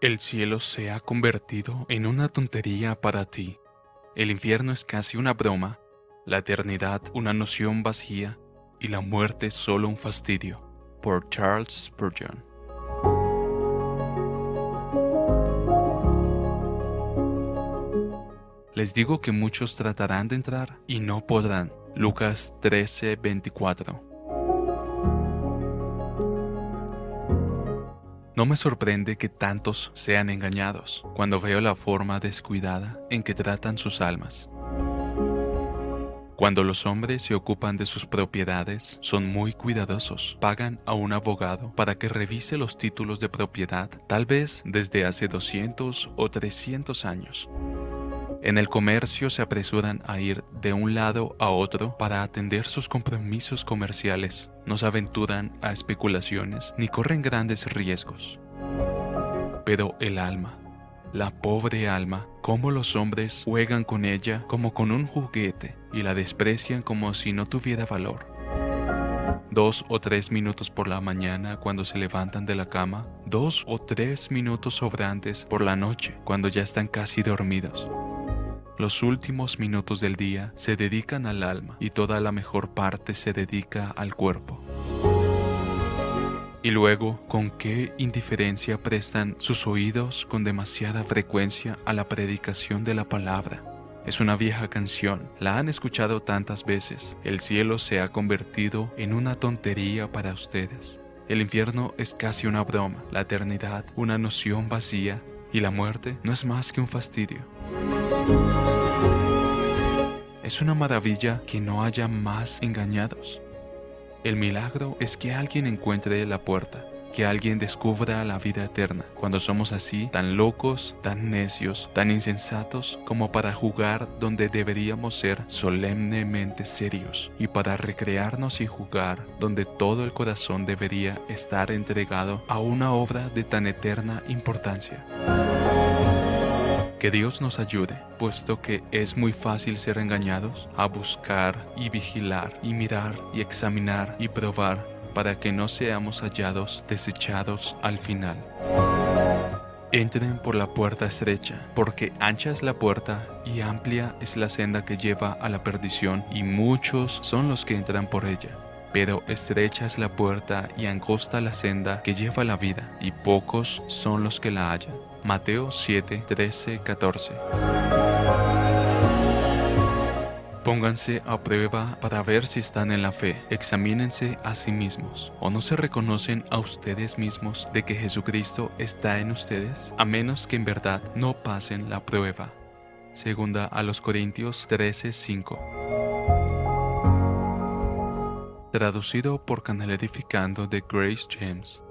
El cielo se ha convertido en una tontería para ti. El infierno es casi una broma, la eternidad una noción vacía y la muerte solo un fastidio. Por Charles Spurgeon. Les digo que muchos tratarán de entrar y no podrán. Lucas 13:24 No me sorprende que tantos sean engañados cuando veo la forma descuidada en que tratan sus almas. Cuando los hombres se ocupan de sus propiedades, son muy cuidadosos. Pagan a un abogado para que revise los títulos de propiedad, tal vez desde hace 200 o 300 años. En el comercio se apresuran a ir de un lado a otro para atender sus compromisos comerciales, no se aventuran a especulaciones ni corren grandes riesgos. Pero el alma, la pobre alma, cómo los hombres juegan con ella como con un juguete y la desprecian como si no tuviera valor. Dos o tres minutos por la mañana cuando se levantan de la cama, dos o tres minutos sobrantes por la noche cuando ya están casi dormidos. Los últimos minutos del día se dedican al alma y toda la mejor parte se dedica al cuerpo. Y luego, con qué indiferencia prestan sus oídos con demasiada frecuencia a la predicación de la palabra. Es una vieja canción, la han escuchado tantas veces. El cielo se ha convertido en una tontería para ustedes. El infierno es casi una broma, la eternidad una noción vacía y la muerte no es más que un fastidio. Es una maravilla que no haya más engañados. El milagro es que alguien encuentre la puerta, que alguien descubra la vida eterna, cuando somos así, tan locos, tan necios, tan insensatos, como para jugar donde deberíamos ser solemnemente serios, y para recrearnos y jugar donde todo el corazón debería estar entregado a una obra de tan eterna importancia. Que Dios nos ayude, puesto que es muy fácil ser engañados, a buscar y vigilar y mirar y examinar y probar para que no seamos hallados desechados al final. Entren por la puerta estrecha, porque ancha es la puerta y amplia es la senda que lleva a la perdición, y muchos son los que entran por ella. Pero estrecha es la puerta y angosta la senda que lleva a la vida, y pocos son los que la hallan. Mateo 7, 13, 14. Pónganse a prueba para ver si están en la fe. Examínense a sí mismos. ¿O no se reconocen a ustedes mismos de que Jesucristo está en ustedes? A menos que en verdad no pasen la prueba. Segunda a los Corintios 13, 5. Traducido por Canal Edificando de Grace James.